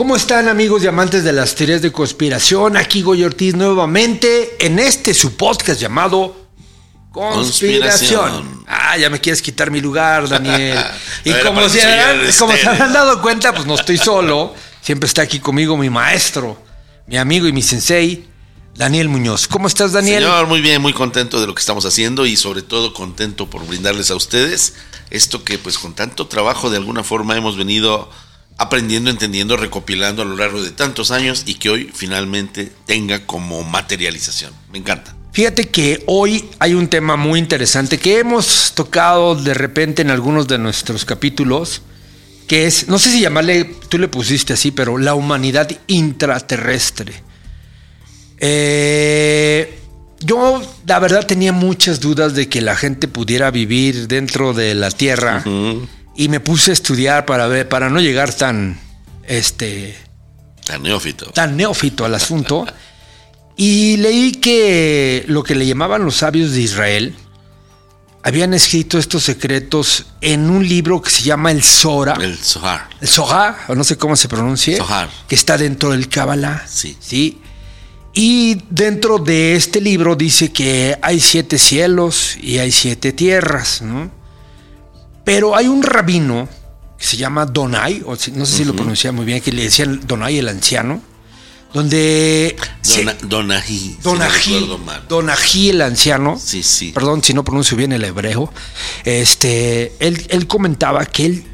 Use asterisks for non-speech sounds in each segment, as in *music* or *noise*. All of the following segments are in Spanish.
¿Cómo están amigos y amantes de las teorías de conspiración? Aquí Goy Ortiz nuevamente en este su podcast llamado Conspiración. Conspiración. Ah, ya me quieres quitar mi lugar, Daniel. *laughs* Y como, para se, el como se habrán dado cuenta, pues no estoy solo. Siempre está aquí conmigo mi maestro, mi amigo y mi sensei, Daniel Muñoz. ¿Cómo estás, Daniel? Señor, muy bien, muy contento de lo que estamos haciendo y sobre todo contento por brindarles a ustedes esto que pues con tanto trabajo de alguna forma hemos venido aprendiendo, entendiendo, recopilando a lo largo de tantos años y que hoy finalmente tenga como materialización. Me encanta. Fíjate que hoy hay un tema muy interesante que hemos tocado de repente en algunos de nuestros capítulos, que es, no sé si llamarle, tú le pusiste así, pero la humanidad intraterrestre. Eh, yo, la verdad, tenía muchas dudas de que la gente pudiera vivir dentro de la Tierra y me puse a estudiar para ver, para no llegar tan, este, Tan neófito. tan neófito al asunto. *laughs* Y leí que lo que le llamaban los sabios de Israel habían escrito estos secretos en un libro que se llama el Sora. El Zohar. El Zohar, o no sé cómo se pronuncie. Zohar. Que está dentro del Kabbalah. Sí. Sí. Y dentro de este libro dice que hay siete cielos y hay siete tierras, ¿no? Pero hay un rabino que se llama Donai, o si- no sé si lo pronuncia muy bien, que le decían Donai el anciano, donde se- Donají. si Donají. Donají el anciano, Sí, sí. perdón si no pronuncio bien el hebreo, este, él, él comentaba que él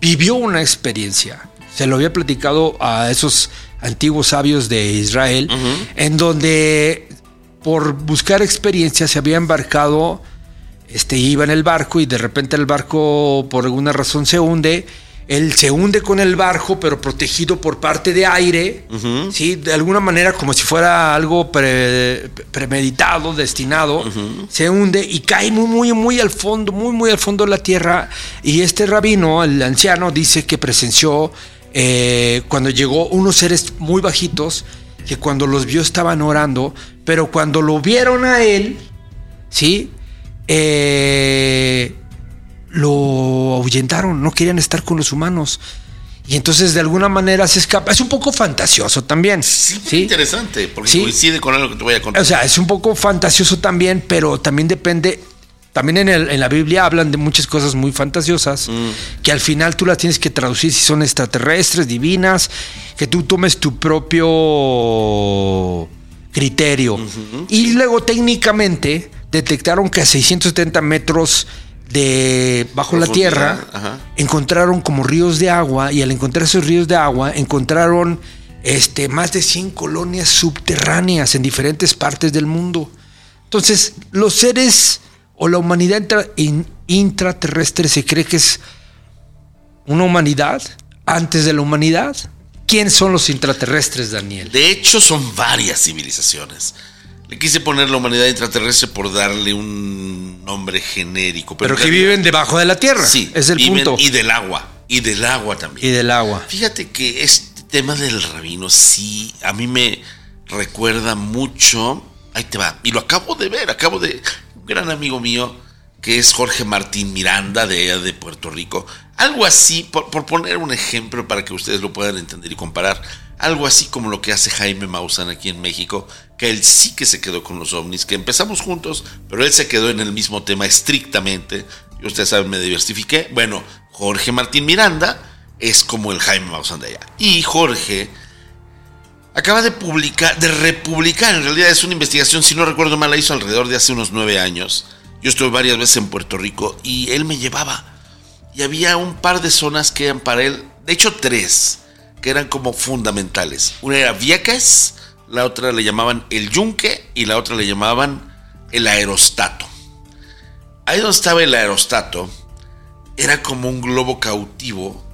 vivió una experiencia, se lo había platicado a esos antiguos sabios de Israel, en donde por buscar experiencia se había embarcado, este, iba en el barco y de repente el barco por alguna razón se hunde. Él se hunde con el barco, pero protegido por parte de aire, ¿sí? De alguna manera como si fuera algo pre- premeditado, destinado. Se hunde y cae muy, muy, muy al fondo, muy, muy al fondo de la tierra. Y este rabino, el anciano, dice que presenció eh, cuando llegó unos seres muy bajitos, que cuando los vio estaban orando, pero cuando lo vieron a él, ¿sí? Eh, lo ahuyentaron, no querían estar con los humanos. Y entonces de alguna manera se escapa. Es un poco fantasioso también. Sí, ¿sí? interesante, porque Sí. coincide con algo que te voy a contar. O sea, es un poco fantasioso también, pero también depende. También en, el- en la Biblia hablan de muchas cosas muy fantasiosas que al final tú las tienes que traducir si son extraterrestres, divinas, que tú tomes tu propio criterio. y luego técnicamente detectaron que a 670 metros de bajo la tierra ajá. encontraron como ríos de agua y al encontrar esos ríos de agua encontraron este, más de 100 colonias subterráneas en diferentes partes del mundo. Entonces, los seres o la humanidad intra- in- intraterrestre se cree que es una humanidad antes de la humanidad. ¿Quién son los intraterrestres, Daniel? De hecho, son varias civilizaciones. Le quise poner la humanidad intraterrestre por darle un nombre genérico. Pero que viven debajo de la Tierra. Sí, es el viven- punto. Y del agua. Y del agua también. Y del agua. Fíjate que este tema del rabino sí a mí me recuerda mucho. Ahí te va. Y lo acabo de ver. Acabo de. Un gran amigo mío que es Jorge Martín Miranda de de Puerto Rico. Algo así, por, por poner un ejemplo para que ustedes lo puedan entender y comparar. Algo así como lo que hace Jaime Maussan aquí en México, que él sí que se quedó con los ovnis, que empezamos juntos, pero él se quedó en el mismo tema estrictamente. Y ustedes saben, me diversifiqué. Bueno, Jorge Martín Miranda es como el Jaime Maussan de allá. Y Jorge acaba de publicar, de republicar, en realidad es una investigación, si no recuerdo mal, la hizo alrededor de hace unos nueve años. Yo estuve varias veces en Puerto Rico y él me llevaba. Y había un par de zonas que eran para él, de hecho tres, que eran como fundamentales. Una era Vieques, la otra le llamaban el Yunque y la otra le llamaban el Aerostato. Ahí donde estaba el Aerostato, era como un globo cautivo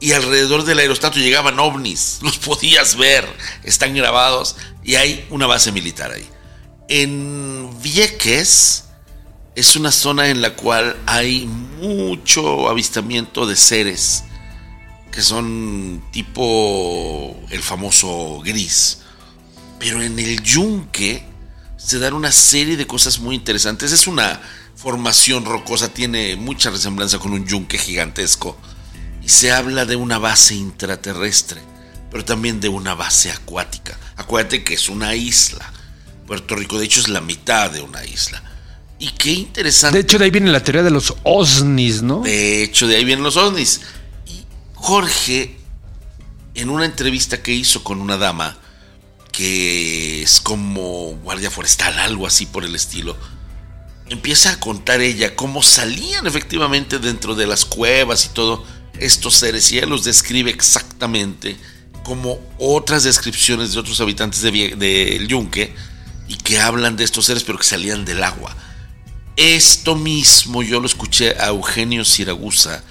y alrededor del aerostato llegaban ovnis, *laughs* los podías ver, están grabados y hay una base militar ahí. En Vieques es una zona en la cual hay mucho avistamiento de seres que son tipo el famoso gris. Pero en el yunque se dan una serie de cosas muy interesantes. Es una formación rocosa, tiene mucha resemblanza con un yunque gigantesco. y se habla de una base intraterrestre, pero también de una base acuática. Acuérdate que es una isla. Puerto Rico, de hecho, es la mitad de una isla. Y qué interesante. De hecho, de ahí viene la teoría de los OSNIs, ¿no? De hecho, de ahí vienen los OSNIs. Jorge, en una entrevista que hizo con una dama, que es como guardia forestal, algo así por el estilo, empieza a contar ella cómo salían efectivamente dentro de las cuevas y todo estos seres, y ella los describe exactamente como otras descripciones de otros habitantes del de Yunque, y que hablan de estos seres, pero que salían del agua. Esto mismo yo lo escuché a Eugenio Siragusa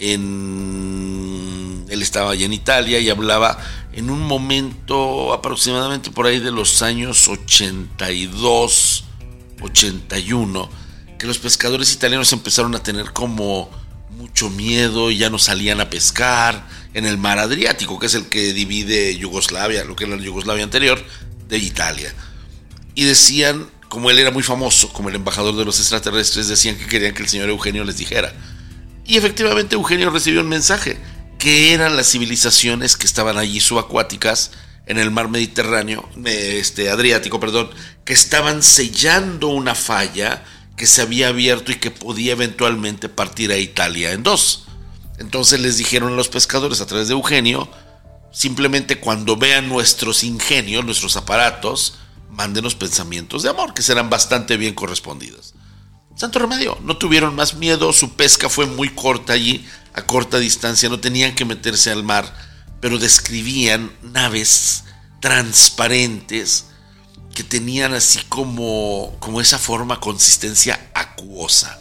en él estaba allá en Italia y hablaba en un momento aproximadamente por ahí de los años 82, 81, que los pescadores italianos empezaron a tener como mucho miedo y ya no salían a pescar en el mar Adriático, que es el que divide Yugoslavia, lo que era la Yugoslavia anterior, de Italia. Y decían como él era muy famoso, como el embajador de los extraterrestres, decían que querían que el señor Eugenio les dijera. Y efectivamente Eugenio recibió un mensaje, que eran las civilizaciones que estaban allí subacuáticas en el mar Mediterráneo, este Adriático, perdón, que estaban sellando una falla que se había abierto y que podía eventualmente partir a Italia en dos. Entonces les dijeron a los pescadores a través de Eugenio, simplemente cuando vean nuestros ingenios, nuestros aparatos, mándenos pensamientos de amor, que serán bastante bien correspondidos. Santo remedio, no tuvieron más miedo, su pesca fue muy corta allí, a corta distancia, no tenían que meterse al mar, pero describían naves transparentes que tenían así como, como esa forma, consistencia acuosa,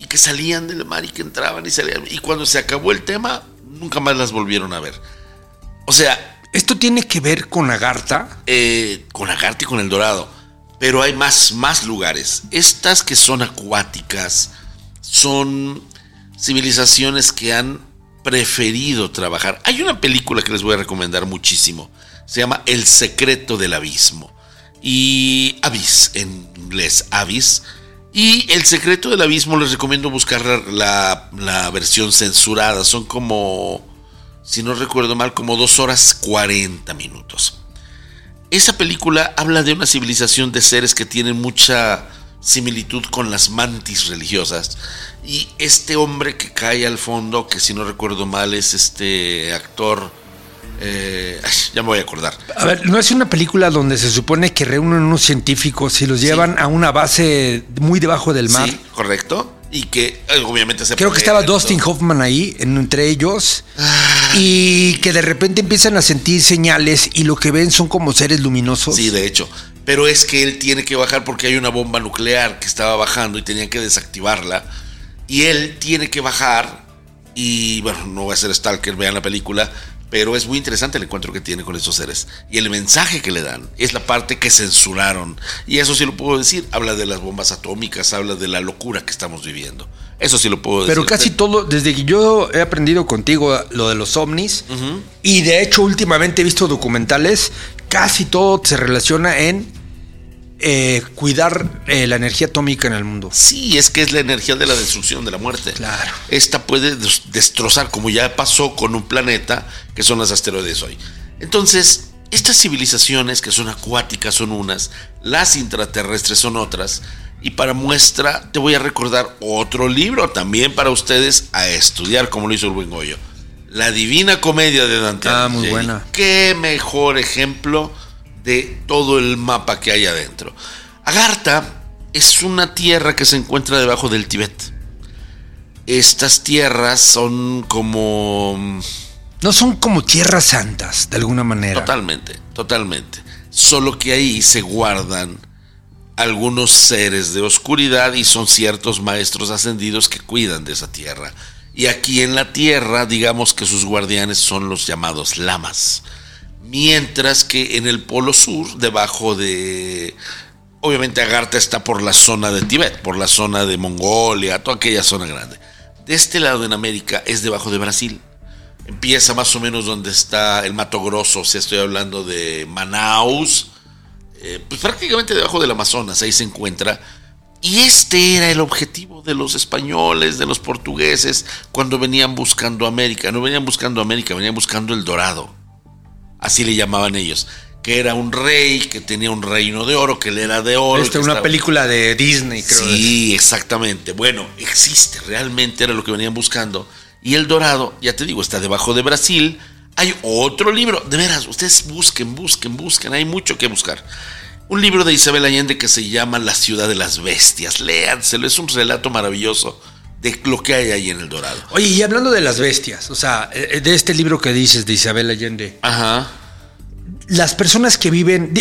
y que salían del mar y que entraban y salían, y cuando se acabó el tema, nunca más las volvieron a ver. O sea, ¿Esto tiene que ver con Agartha? Eh, con Agartha y con el Dorado. Pero hay más, más lugares. Estas que son acuáticas son civilizaciones que han preferido trabajar. Hay una película que les voy a recomendar muchísimo. Se llama El secreto del abismo. Y Abyss, en inglés, Abyss. Y El secreto del abismo les recomiendo buscar la, la versión censurada. Son como si no recuerdo mal, como dos horas 40 minutos. Esa película habla de una civilización de seres que tienen mucha similitud con las mantis religiosas. Y este hombre que cae al fondo, que si no recuerdo mal es este actor... Eh, ya me voy a acordar. A ver, ¿no es una película donde se supone que reúnen unos científicos y los llevan a una base muy debajo del mar? Sí, correcto y que eh, obviamente se creo que estaba Dustin Hoffman ahí entre ellos ah. Y que de repente empiezan a sentir señales y lo que ven son como seres luminosos sí de hecho pero es que él tiene que bajar porque hay una bomba nuclear que estaba bajando y tenían que desactivarla y él tiene que bajar y bueno no voy a ser stalker vean la película pero es muy interesante el encuentro que tiene con esos seres. Y el mensaje que le dan es la parte que censuraron. Y eso sí lo puedo decir. Habla de las bombas atómicas, habla de la locura que estamos viviendo. Eso sí lo puedo decir. Pero casi todo, desde que yo he aprendido contigo lo de los ovnis, y de hecho últimamente he visto documentales, casi todo se relaciona en eh, cuidar eh, la energía atómica en el mundo. Sí, es que es la energía de la destrucción, de la muerte. Claro. Esta puede destrozar, como ya pasó con un planeta, que son las asteroides hoy. Entonces, estas civilizaciones que son acuáticas son unas, las intraterrestres son otras. Y para muestra, te voy a recordar otro libro también para ustedes a estudiar, como lo hizo el buen Goyo. La Divina Comedia de Dante. Ah, muy buena. Qué mejor ejemplo de todo el mapa que hay adentro. Agartha es una tierra que se encuentra debajo del Tíbet. Estas tierras son como... No son como tierras santas, de alguna manera. Totalmente, totalmente. Solo que ahí se guardan algunos seres de oscuridad y son ciertos maestros ascendidos que cuidan de esa tierra. Y aquí en la tierra, digamos que sus guardianes son los llamados lamas mientras que en el polo sur, debajo de... Obviamente Agartha está por la zona de Tibet, por la zona de Mongolia, toda aquella zona grande. De este lado en América es debajo de Brasil. Empieza más o menos donde está el Mato Grosso, si estoy hablando de Manaus, eh, pues prácticamente debajo del Amazonas, ahí se encuentra. Y este era el objetivo de los españoles, de los portugueses, cuando venían buscando América. No venían buscando América, venían buscando el Dorado. Así le llamaban ellos. Que era un rey, que tenía un reino de oro, que él era de oro. Esta es una película de Disney, creo. Sí, exactamente. Bueno, existe, realmente era lo que venían buscando. Y el Dorado, ya te digo, está debajo de Brasil. Hay otro libro, de veras, ustedes busquen, busquen, busquen, hay mucho que buscar. Un libro de Isabel Allende que se llama La ciudad de las bestias. Léanselo, es un relato maravilloso de lo que hay ahí en el Dorado. Oye, y hablando de las bestias, o sea, eh, de este libro que dices de Isabel Allende. Ajá las personas que viven.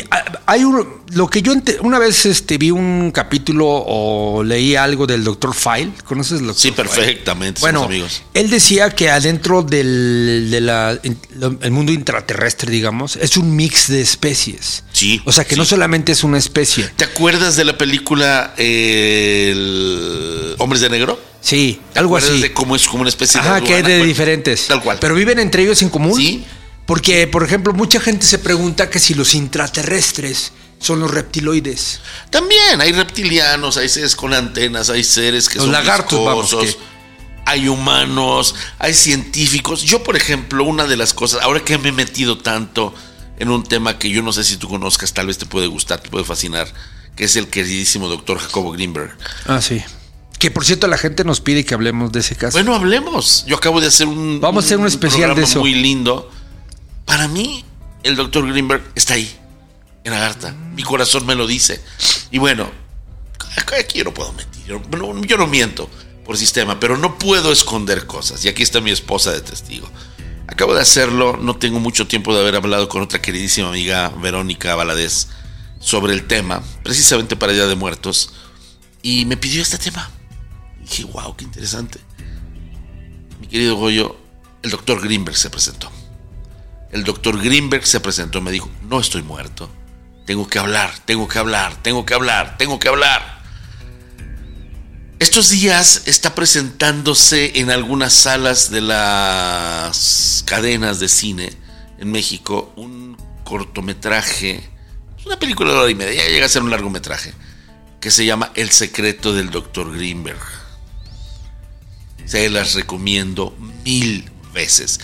Hay un, lo que yo una vez este, vi un capítulo o leí algo del doctor File. ¿Conoces lo Sí, perfectamente. Bueno, amigos. él decía que adentro del el mundo intraterrestre, digamos, es un mix de especies. Sí. O sea que no solamente es una especie. ¿Te acuerdas de la película Hombres de Negro? Sí, algo así. de cómo es como una especie de. Ajá, que es de diferentes. Tal cual. Pero viven entre ellos en común. Sí. Porque, por ejemplo, mucha gente se pregunta que si los intraterrestres son los reptiloides. También hay reptilianos, hay seres con antenas, hay seres que los son lagartos, vamos, hay humanos, hay científicos. Yo, por ejemplo, una de las cosas, ahora que me he metido tanto en un tema que yo no sé si tú conozcas, tal vez te puede gustar, te puede fascinar, que es el queridísimo doctor Jacobo Greenberg. Ah, sí. Que por cierto la gente nos pide que hablemos de ese caso. Bueno, hablemos. Yo acabo de hacer un, Vamos a hacer un especial de eso. muy lindo para mí, el doctor Greenberg está ahí, en Agartha. Mi corazón me lo dice. Y bueno, aquí yo no puedo mentir. Yo no, no miento por sistema, pero no puedo esconder cosas. Y aquí está mi esposa de testigo. Acabo de hacerlo, no tengo mucho tiempo de haber hablado con otra queridísima amiga, Verónica Valadez, sobre el tema, precisamente para Día de Muertos, y me pidió este tema. Dije, wow, qué interesante. Mi querido Goyo, el doctor Greenberg se presentó. El doctor Greenberg se presentó y me dijo, no estoy muerto. Tengo que hablar, tengo que hablar, tengo que hablar, tengo que hablar. Estos días está presentándose en algunas salas de las cadenas de cine en México un cortometraje, una película de hora y media, ya llega a ser un largometraje, que se llama El secreto del doctor Greenberg. Se las recomiendo mil veces.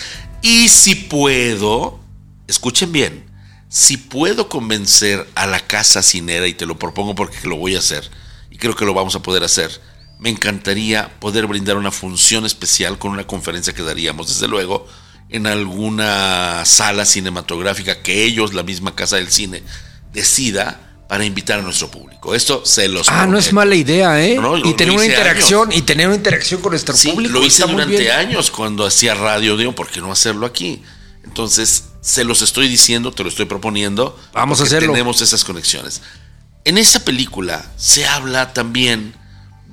Y si puedo, escuchen bien, si puedo convencer a la casa cinera, y te lo propongo porque lo voy a hacer, y creo que lo vamos a poder hacer, me encantaría poder brindar una función especial con una conferencia que daríamos, desde luego, en alguna sala cinematográfica que ellos, la misma casa del cine, decida para invitar a nuestro público. Esto se los. Ah, no es mala idea, ¿eh? y tener una interacción y tener una interacción con nuestro sí, público. Lo hice durante años cuando hacía radio, digo, ¿por qué no hacerlo aquí? Entonces, se los estoy diciendo, te lo estoy proponiendo. Vamos a hacerlo. Tenemos esas conexiones. En esa película se habla también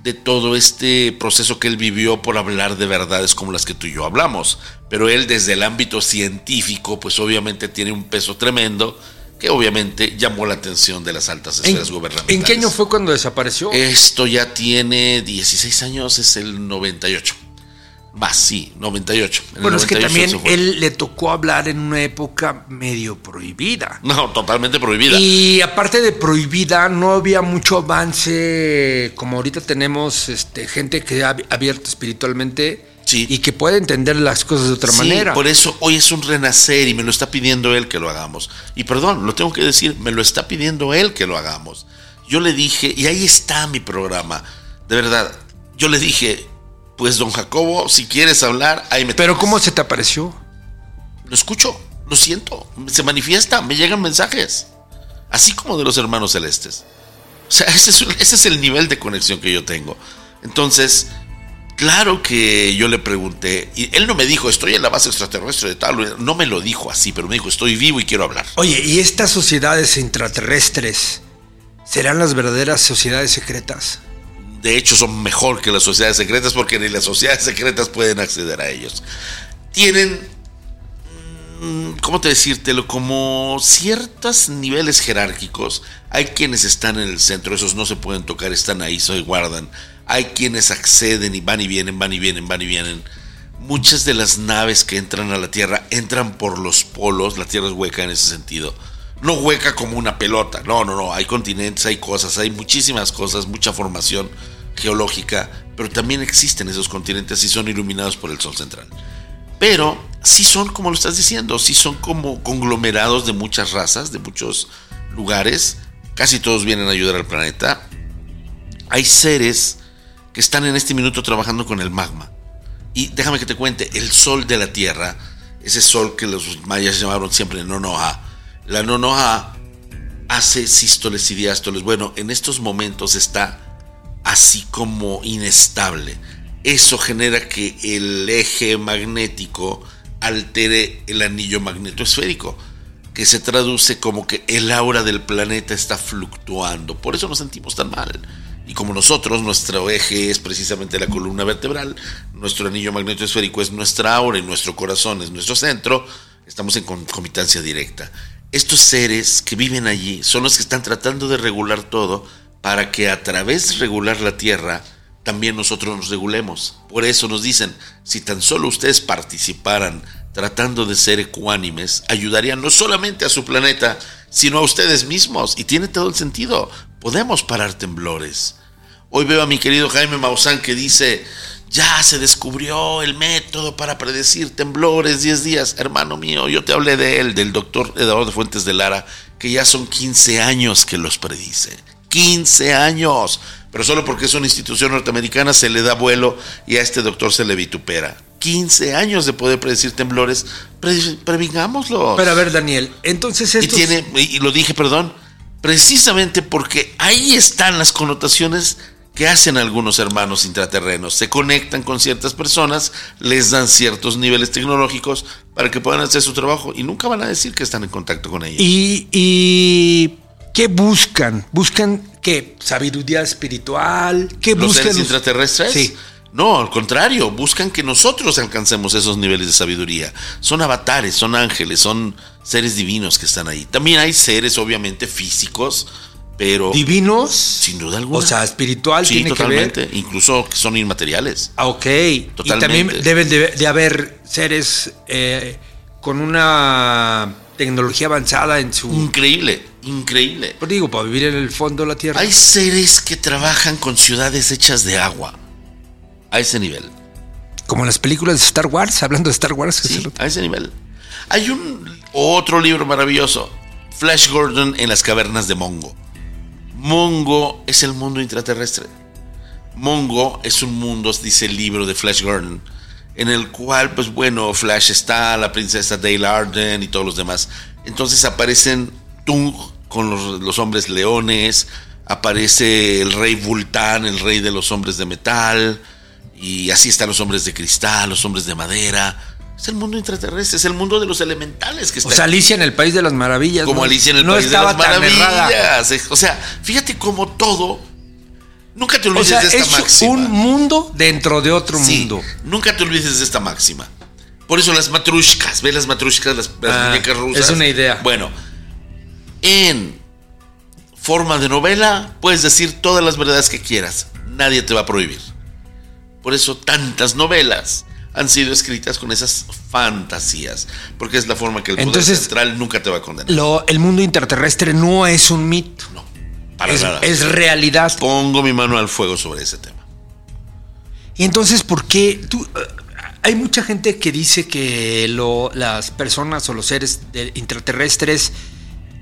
de todo este proceso que él vivió por hablar de verdades como las que tú y yo hablamos. Pero él desde el ámbito científico, pues obviamente tiene un peso tremendo que obviamente llamó la atención de las altas esferas gubernamentales. ¿En qué año fue cuando desapareció? Esto ya tiene 16 años, es el 98. Más, sí, 98. bueno, es que también él le tocó hablar en una época medio prohibida. No, totalmente prohibida. Y aparte de prohibida, no había mucho avance, como ahorita tenemos este, gente que ha abierto espiritualmente y que puede entender las cosas de otra manera. Por eso hoy es un renacer y me lo está pidiendo él que lo hagamos. Y perdón, lo tengo que decir, me lo está pidiendo él que lo hagamos. Yo le dije, y ahí está mi programa, de verdad, yo le dije, pues don Jacobo, si quieres hablar, ahí me... Pero ¿cómo se te apareció? Lo escucho, lo siento, se manifiesta, me llegan mensajes, así como de los hermanos celestes. O sea, *laughs* ese es, ese es el nivel de conexión que yo tengo. Entonces, Claro que yo le pregunté, y él no me dijo, estoy en la base extraterrestre de tal, no me lo dijo así, pero me dijo, estoy vivo y quiero hablar. Oye, ¿y estas sociedades intraterrestres serán las verdaderas sociedades secretas? De hecho, son mejor que las sociedades secretas porque ni las sociedades secretas pueden acceder a ellos. Tienen, mm, ¿cómo te decírtelo? Como ciertos niveles jerárquicos. Hay quienes están en el centro, esos no se pueden tocar, están ahí, se guardan hay quienes acceden y van y vienen, van y vienen, van y vienen. Muchas de las naves que entran a la Tierra entran por los polos, la Tierra es hueca en ese sentido. no hueca como una pelota. No, no, no. Hay continentes, hay cosas, hay muchísimas cosas, mucha formación geológica, pero también existen esos continentes y son iluminados por el Sol central. Pero sí son, como lo estás diciendo, sí son como conglomerados de muchas razas, de muchos lugares. Casi todos vienen a ayudar al planeta. Hay seres que están en este minuto trabajando con el magma. Y déjame que te cuente, el sol de la Tierra, ese sol que los mayas llamaron siempre Nonoha, la Nonoha hace sístoles y diástoles. Bueno, en estos momentos está así como inestable. Eso genera que el eje magnético altere el anillo magnetosférico, que se traduce como que el aura del planeta está fluctuando. Por eso nos sentimos tan mal. Y como nosotros, nuestro eje es precisamente la columna vertebral, nuestro anillo magnetosférico es nuestra aura y nuestro corazón es nuestro centro, estamos en concomitancia directa. Estos seres que viven allí son los que están tratando de regular todo para que a través de regular la Tierra, también nosotros nos regulemos. Por eso nos dicen, si tan solo ustedes participaran tratando de ser ecuánimes, ayudarían no solamente a su planeta, sino a ustedes mismos. Y tiene todo el sentido. Podemos parar temblores. Hoy veo a mi querido Jaime Maussan que dice, ya se descubrió el método para predecir temblores 10 días. Hermano mío, yo te hablé de él, del doctor Eduardo Fuentes de Lara, que ya son 15 años que los predice. 15 años. Pero solo porque es una institución norteamericana se le da vuelo y a este doctor se le vitupera. 15 años de poder predecir temblores, previngámoslo. Pero a ver, Daniel, entonces esto. Y, tiene, y lo dije, perdón, precisamente porque ahí están las connotaciones que hacen algunos hermanos intraterrenos. Se conectan con ciertas personas, les dan ciertos niveles tecnológicos para que puedan hacer su trabajo y nunca van a decir que están en contacto con ellos. Y, y ¿qué buscan? ¿Buscan qué? ¿Sabiduría espiritual? ¿Qué ¿Los buscan? Seres intraterrestres? Sí. No, al contrario, buscan que nosotros alcancemos esos niveles de sabiduría. Son avatares, son ángeles, son seres divinos que están ahí. También hay seres, obviamente, físicos, pero. ¿Divinos? Sin duda alguna. O sea, espiritual sí, tiene totalmente. que ver. Incluso que son inmateriales. Ah, ok. Totalmente. Y también deben de, de haber seres eh, con una tecnología avanzada en su. Increíble, increíble. Pero digo, para vivir en el fondo de la Tierra. Hay seres que trabajan con ciudades hechas de agua. A ese nivel. Como en las películas de Star Wars, hablando de Star Wars. Sí, a ese nivel. Hay un otro libro maravilloso. Flash Gordon en las cavernas de Mongo. Mongo es el mundo intraterrestre. Mongo es un mundo, dice el libro de Flash Gordon, en el cual, pues bueno, Flash está, la princesa Dale Arden y todos los demás. Entonces aparecen Tung con los, los hombres leones, aparece el rey Vultán, el rey de los hombres de metal, y así están los hombres de cristal, los hombres de madera. Es el mundo intraterrestre, es el mundo de los elementales que está. O sea, Alicia en el País de las Maravillas. Como ¿no? Alicia en el no País de las. Maravillas. O sea, fíjate cómo todo. Nunca te O olvides sea, de esta es máxima. un mundo dentro de otro Sí, mundo. Nunca te olvides de esta máxima. Por eso las matrushkas, ¿ves las matrushkas, las, las Ah, muñecas rusas? es una idea. Bueno, en forma de novela puedes decir todas las verdades que quieras. Nadie te va a prohibir. Por eso tantas novelas han sido escritas con esas fantasías. Porque es la forma que el poder Entonces- central nunca te va a condenar. Lo- el mundo interterrestre no es un mito. no, para Es, nada. es realidad. Pongo mi mano al fuego sobre ese tema. Y entonces, ¿por qué tú, eh, hay mucha gente que dice que lo- las personas o los seres intraterrestres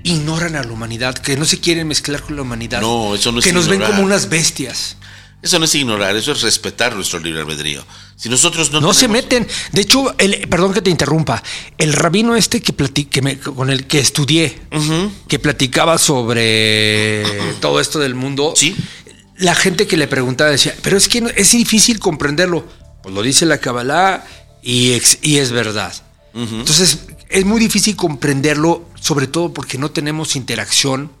ignoran a la humanidad, que no se quieren mezclar con la humanidad? No, eso no es Que nos ven como unas bestias. Eso no es ignorar, eso es respetar nuestro libre albedrío. Si nosotros no No se meten. De hecho, el, perdón que te interrumpa. El rabino este que, que me- con el que estudié, que platicaba sobre *clears throat* todo esto del mundo, Sí. la gente que le preguntaba decía, pero es que no- es difícil comprenderlo. Pues lo dice la Kabbalah y, ex- y es verdad. Entonces, es muy difícil comprenderlo, sobre todo porque no tenemos interacción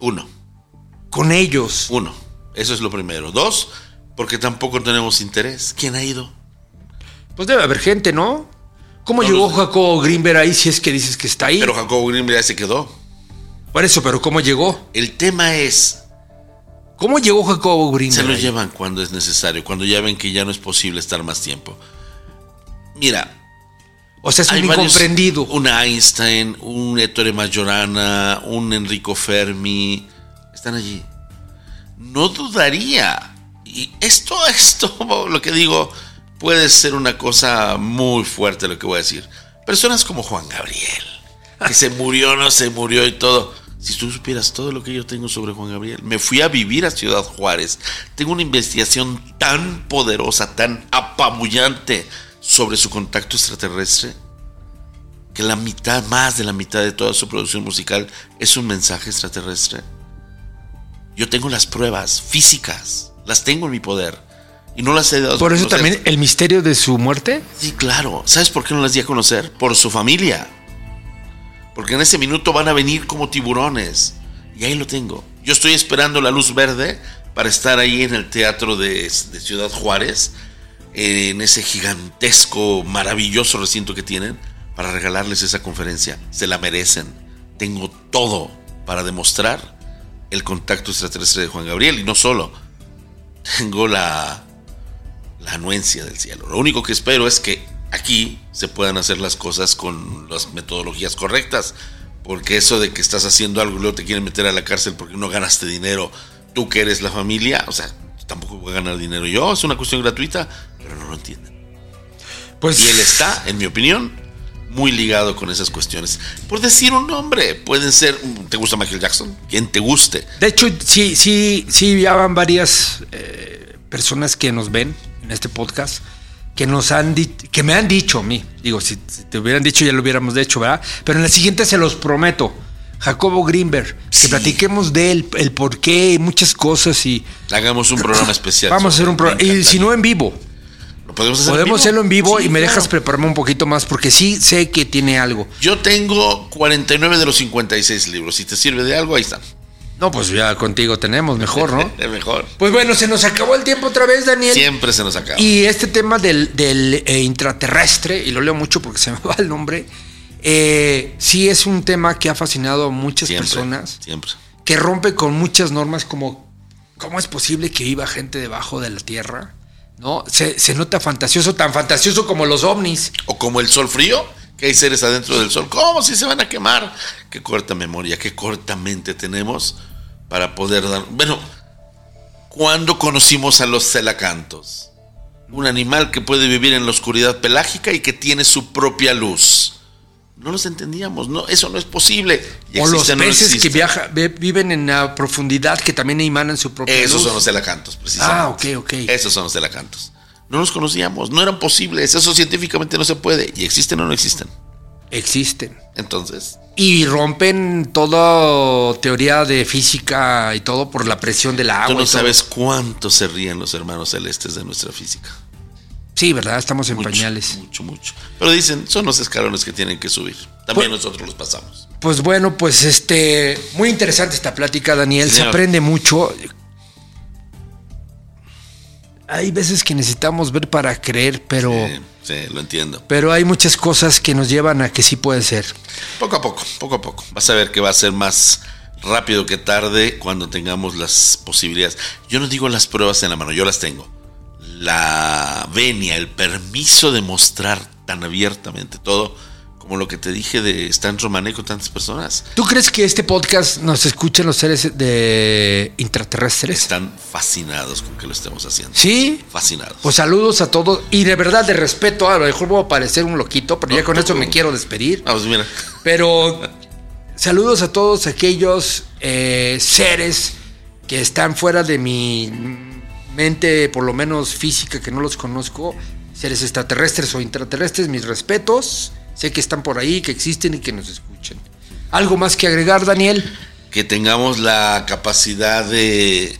Uno, con ellos. uno. Eso es lo primero. Dos, porque tampoco tenemos interés. ¿Quién ha ido? Pues debe haber gente, ¿no? ¿Cómo No llegó lo sé. Jacobo Greenberg ahí si es que dices que está ahí? Pero Jacobo Greenberg ya se quedó. Por eso, pero ¿cómo llegó? El tema es, ¿Cómo llegó Jacobo se Greenberg? lo ahí? llevan cuando es necesario, cuando ya ven que ya no es posible estar más tiempo. Mira, O sea, es un varios- incomprendido. Un Einstein, un Ettore Majorana, un Enrico Fermi. Están allí. No dudaría. Y esto, *laughs* esto, lo que digo, puede ser una cosa muy fuerte lo que voy a decir. Personas como Juan Gabriel, que se murió, no se murió y todo. Si tú supieras todo lo que yo tengo sobre Juan Gabriel, me fui a vivir a Ciudad Juárez. Tengo una investigación tan poderosa, tan apabullante sobre su contacto extraterrestre, que la mitad, más de la mitad de toda su producción musical es un mensaje extraterrestre. Yo tengo las pruebas físicas, las tengo en mi poder. Y no las he dado Por eso también el misterio de su muerte. Sí, claro. ¿Sabes por qué no las di a conocer? Por su familia. Porque en ese minuto van a venir como tiburones. Y ahí lo tengo. Yo estoy esperando la luz verde para estar ahí en el teatro de, de Ciudad Juárez, en ese gigantesco, maravilloso recinto que tienen, para regalarles esa conferencia. Se la merecen. Tengo todo para demostrar el contacto extraterrestre de Juan Gabriel. Y no solo. Tengo la, la anuencia del cielo. Lo único que espero es que aquí se puedan hacer las cosas con las metodologías correctas. Porque eso de que estás haciendo algo y luego te quieren meter a la cárcel porque no ganaste dinero, tú que eres la familia, o sea, tampoco voy a ganar dinero yo, es una cuestión gratuita, pero no lo entienden. Pues Y él está, en mi opinión, muy ligado con esas cuestiones. Por decir un nombre, pueden ser, ¿te gusta Michael Jackson? Quien te guste. De hecho, sí, sí, sí, ya van varias eh, personas que nos ven en este podcast que nos han que me han dicho a mí. Digo, si, si te hubieran dicho ya lo hubiéramos hecho, ¿verdad? Pero en la siguiente se los prometo. Jacobo Greenberg, que Sí. platiquemos de él, el por qué y muchas cosas y Hagamos un programa *coughs* especial. vamos a hacer un programa. Y si no en vivo, ¿Lo podemos hacer podemos hacerlo en vivo Sí, y me claro. dejas prepararme un poquito más porque sí sé que tiene algo. Yo tengo 49 de los 56 libros. Si te sirve de algo, ahí están. No, pues ya contigo tenemos, mejor, ¿no? *laughs* Es mejor. Pues bueno, se nos acabó el tiempo otra vez, Daniel. Siempre se nos acaba. Y este tema del, del, eh, intraterrestre, y lo leo mucho porque se me *laughs* va el nombre, eh, sí es un tema que ha fascinado a muchas siempre, personas, Siempre. que rompe con muchas normas como cómo es posible que viva gente debajo de la Tierra, ¿no? Se, se nota fantasioso, tan fantasioso como los ovnis. O como el sol frío, que hay seres adentro del sol. ¿Cómo si se van a quemar? Qué corta memoria, qué corta mente tenemos para poder dar. Bueno, ¿cuándo conocimos a los celacantos? Un animal que puede vivir en la oscuridad pelágica y que tiene su propia luz. No los entendíamos, no, eso no es posible. Y o los no peces que viaja, ve- viven en la profundidad que también emanan su propia Esos luz. son los celacantos, precisamente. Ah, ok, ok. Esos son los celacantos. No los conocíamos, no eran posibles, eso científicamente no se puede. ¿Y existen o no existen? Existen. Entonces, Y rompen toda teoría de física y todo por la presión del agua. tú no y todo. sabes cuánto se ríen los hermanos celestes de nuestra física. Sí, ¿verdad? Estamos en Mucho, pañales. Mucho, mucho. Pero dicen, son los escalones que tienen que subir. También Pues- nosotros los pasamos. Pues bueno, pues este, muy interesante esta plática, Daniel. Se aprende mucho. Hay veces que necesitamos ver para creer, pero, Sí, sí, lo entiendo. pero hay muchas cosas que nos llevan a que sí puede ser. Poco a poco, poco a poco. Vas a ver que va a ser más rápido que tarde cuando tengamos las posibilidades. Yo no digo las pruebas en la mano, yo las tengo. La venia, el permiso de mostrar tan abiertamente todo, como lo que te dije de Stan Romané con tantas personas. ¿Tú crees que este podcast nos escuchan los seres de intraterrestres? Están fascinados con que lo estemos haciendo. Sí. Fascinados. Pues saludos a todos y de verdad de respeto, a lo mejor voy a parecer un loquito, pero ya con esto me quiero despedir. Vamos, mira. Pero saludos a todos aquellos eh, seres que están fuera de mi mente, por lo menos física, que no los conozco. Seres extraterrestres o intraterrestres, mis respetos. Sé que están por ahí, que existen y que nos escuchan. ¿Algo más que agregar, Daniel? que tengamos la capacidad de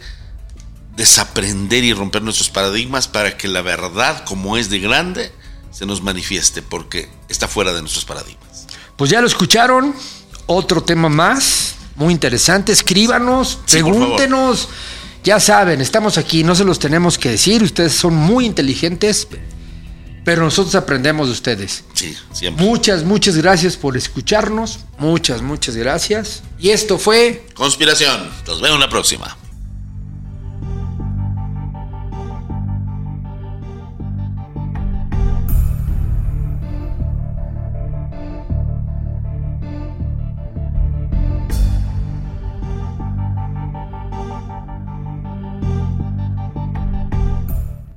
desaprender y romper nuestros paradigmas para que la verdad, como es de grande, se nos manifieste, porque está fuera de nuestros paradigmas. Pues ya lo escucharon. Otro tema más, muy interesante. Escríbanos, Sí, por pregúntenos. Ya saben, estamos aquí, no se los tenemos que decir. Ustedes son muy inteligentes, pero nosotros aprendemos de ustedes. Sí, siempre. Muchas, muchas gracias por escucharnos. Muchas, muchas gracias. Y esto fue Conspiración. Nos vemos la próxima.